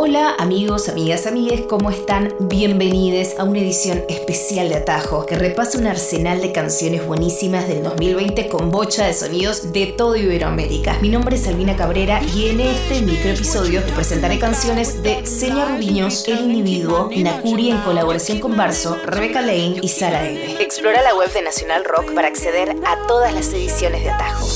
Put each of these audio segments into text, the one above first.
Hola amigos, amigas, amigues, ¿cómo están? Bienvenidos a una edición especial de Atajo que repasa un arsenal de canciones buenísimas del 2020 con bocha de sonidos de todo Iberoamérica. Mi nombre es Albina Cabrera y en este microepisodio te presentaré canciones de Seña Rubiños, El Individuo, Nakuri en colaboración con Barso, Rebecca Lane y Sara Eve. Explora la web de Nacional Rock para acceder a todas las ediciones de Atajo.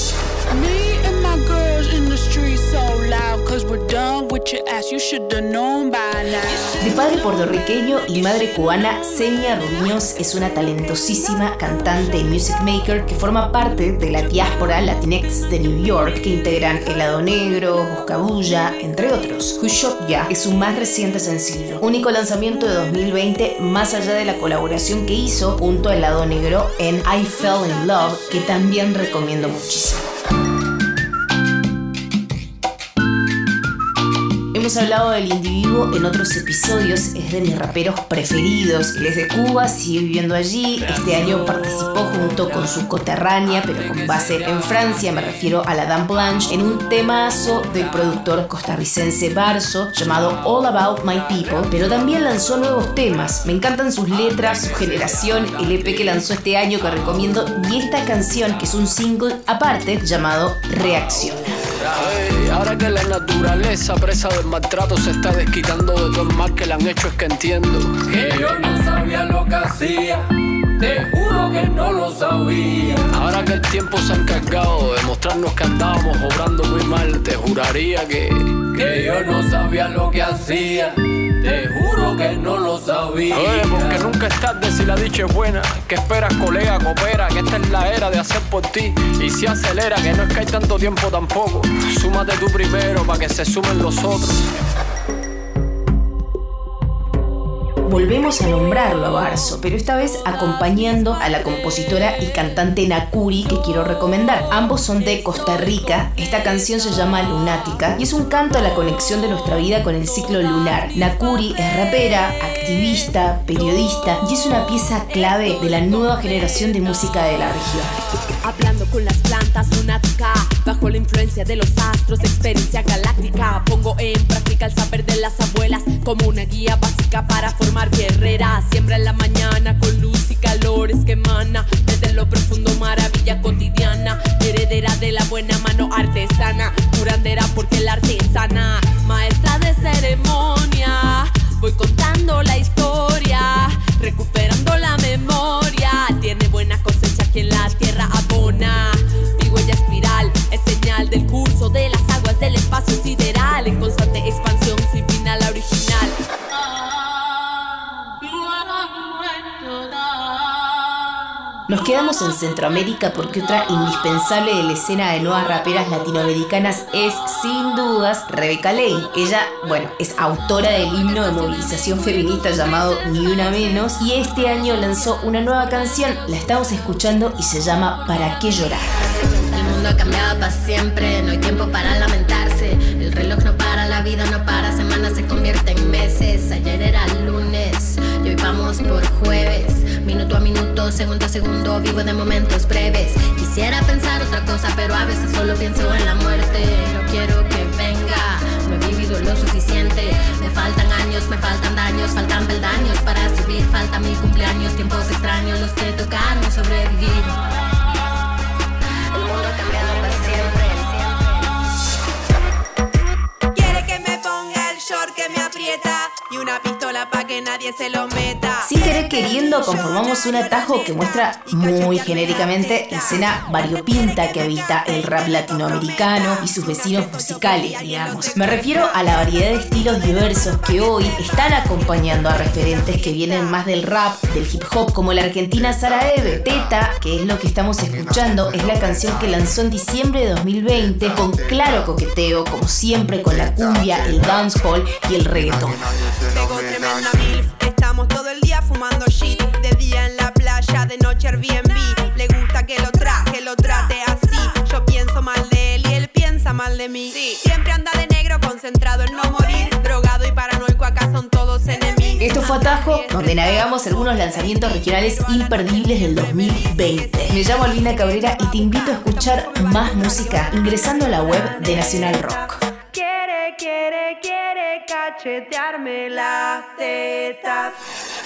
De padre puertorriqueño y madre cubana, Seña Rubiños es una talentosísima cantante y music maker que forma parte de la diáspora Latinx de New York que integran Helado Negro, Buscabulla, entre otros. Who Ya es su más reciente sencillo, único lanzamiento de 2020 más allá de la colaboración que hizo junto a Helado Negro en I Fell in Love, que también recomiendo muchísimo. Hemos hablado del individuo en otros episodios, es de mis raperos preferidos. Él es de Cuba, sigue viviendo allí. Este año participó junto con su coterránea, pero con base en Francia, me refiero a la Dame Blanche, en un temazo del productor costarricense Barso llamado All About My People, pero también lanzó nuevos temas. Me encantan sus letras, su generación, el EP que lanzó este año que recomiendo y esta canción que es un single aparte llamado Reacciona. Ahora que la naturaleza presa del maltrato se está desquitando de todo el mal que le han hecho, es que entiendo que yo no sabía lo que hacía. Te juro que no lo sabía. Ahora que el tiempo se ha encargado de mostrarnos que andábamos obrando muy mal, te juraría que. Que yo no sabía lo que hacía. Que. Oye, porque nunca es tarde si la dicha es buena. ¿Qué esperas, colega? Coopera, que esta es la era de hacer por ti. Y si acelera, que no es que hay tanto tiempo tampoco. Súmate tú primero para que se sumen los otros. Volvemos a nombrarlo a Barso, pero esta vez acompañando a la compositora y cantante Nakuri que quiero recomendar. Ambos son de Costa Rica. Esta canción se llama Lunática y es un canto a la conexión de nuestra vida con el ciclo lunar. Nakuri es rapera, activista, periodista y es una pieza clave de la nueva generación de música de la región. Hablando con las plantas lunática, bajo la influencia de los astros, experiencia galáctica. Pongo en práctica el saber de las abuelas como una guía básica para formar guerreras. Siembra en la mañana con luz y calores que emana desde lo profundo, maravilla cotidiana. Heredera de la buena mano artesana, curandera porque la artesana, maestra de ceremonia. Voy contando la historia, recuperando Nos quedamos en Centroamérica porque otra indispensable de la escena de nuevas raperas latinoamericanas es, sin dudas, Rebeca Lane. Ella, bueno, es autora del himno de movilización feminista llamado Ni Una Menos y este año lanzó una nueva canción, la estamos escuchando y se llama ¿Para qué llorar? El mundo ha cambiado para siempre, no hay tiempo para lamentarse. El reloj no para, la vida no para, semanas se convierte en meses. Ayer era lunes y hoy vamos por jueves. Minuto a minuto, segundo a segundo, vivo de momentos breves. Quisiera pensar otra cosa, pero a veces solo pienso en la muerte. No quiero que venga, no he vivido lo suficiente. Me faltan años, me faltan daños, faltan peldaños para subir. Falta mi cumpleaños, tiempos extraños, los que tocaron una pistola para que nadie se lo meta. Sin querer queriendo conformamos un atajo que muestra muy genéricamente la escena variopinta que habita el rap latinoamericano y sus vecinos musicales, digamos. Me refiero a la variedad de estilos diversos que hoy están acompañando a referentes que vienen más del rap, del hip hop, como la argentina Sara Eve. Teta, que es lo que estamos escuchando, es la canción que lanzó en diciembre de 2020 con claro coqueteo, como siempre con la cumbia, el dancehall y el reggaetón. Tremenda milf, estamos todo el día fumando shit. De día en la playa, de noche Airbnb. Le gusta que lo traje, lo trate así. Yo pienso mal de él y él piensa mal de mí. Siempre anda de negro, concentrado en no morir. Drogado y paranoico, acá son todos enemigos. Esto fue Atajo, donde navegamos algunos lanzamientos regionales imperdibles del 2020. Me llamo Alvina Cabrera y te invito a escuchar más música ingresando a la web de Nacional Rock. Cachetearme las tetas.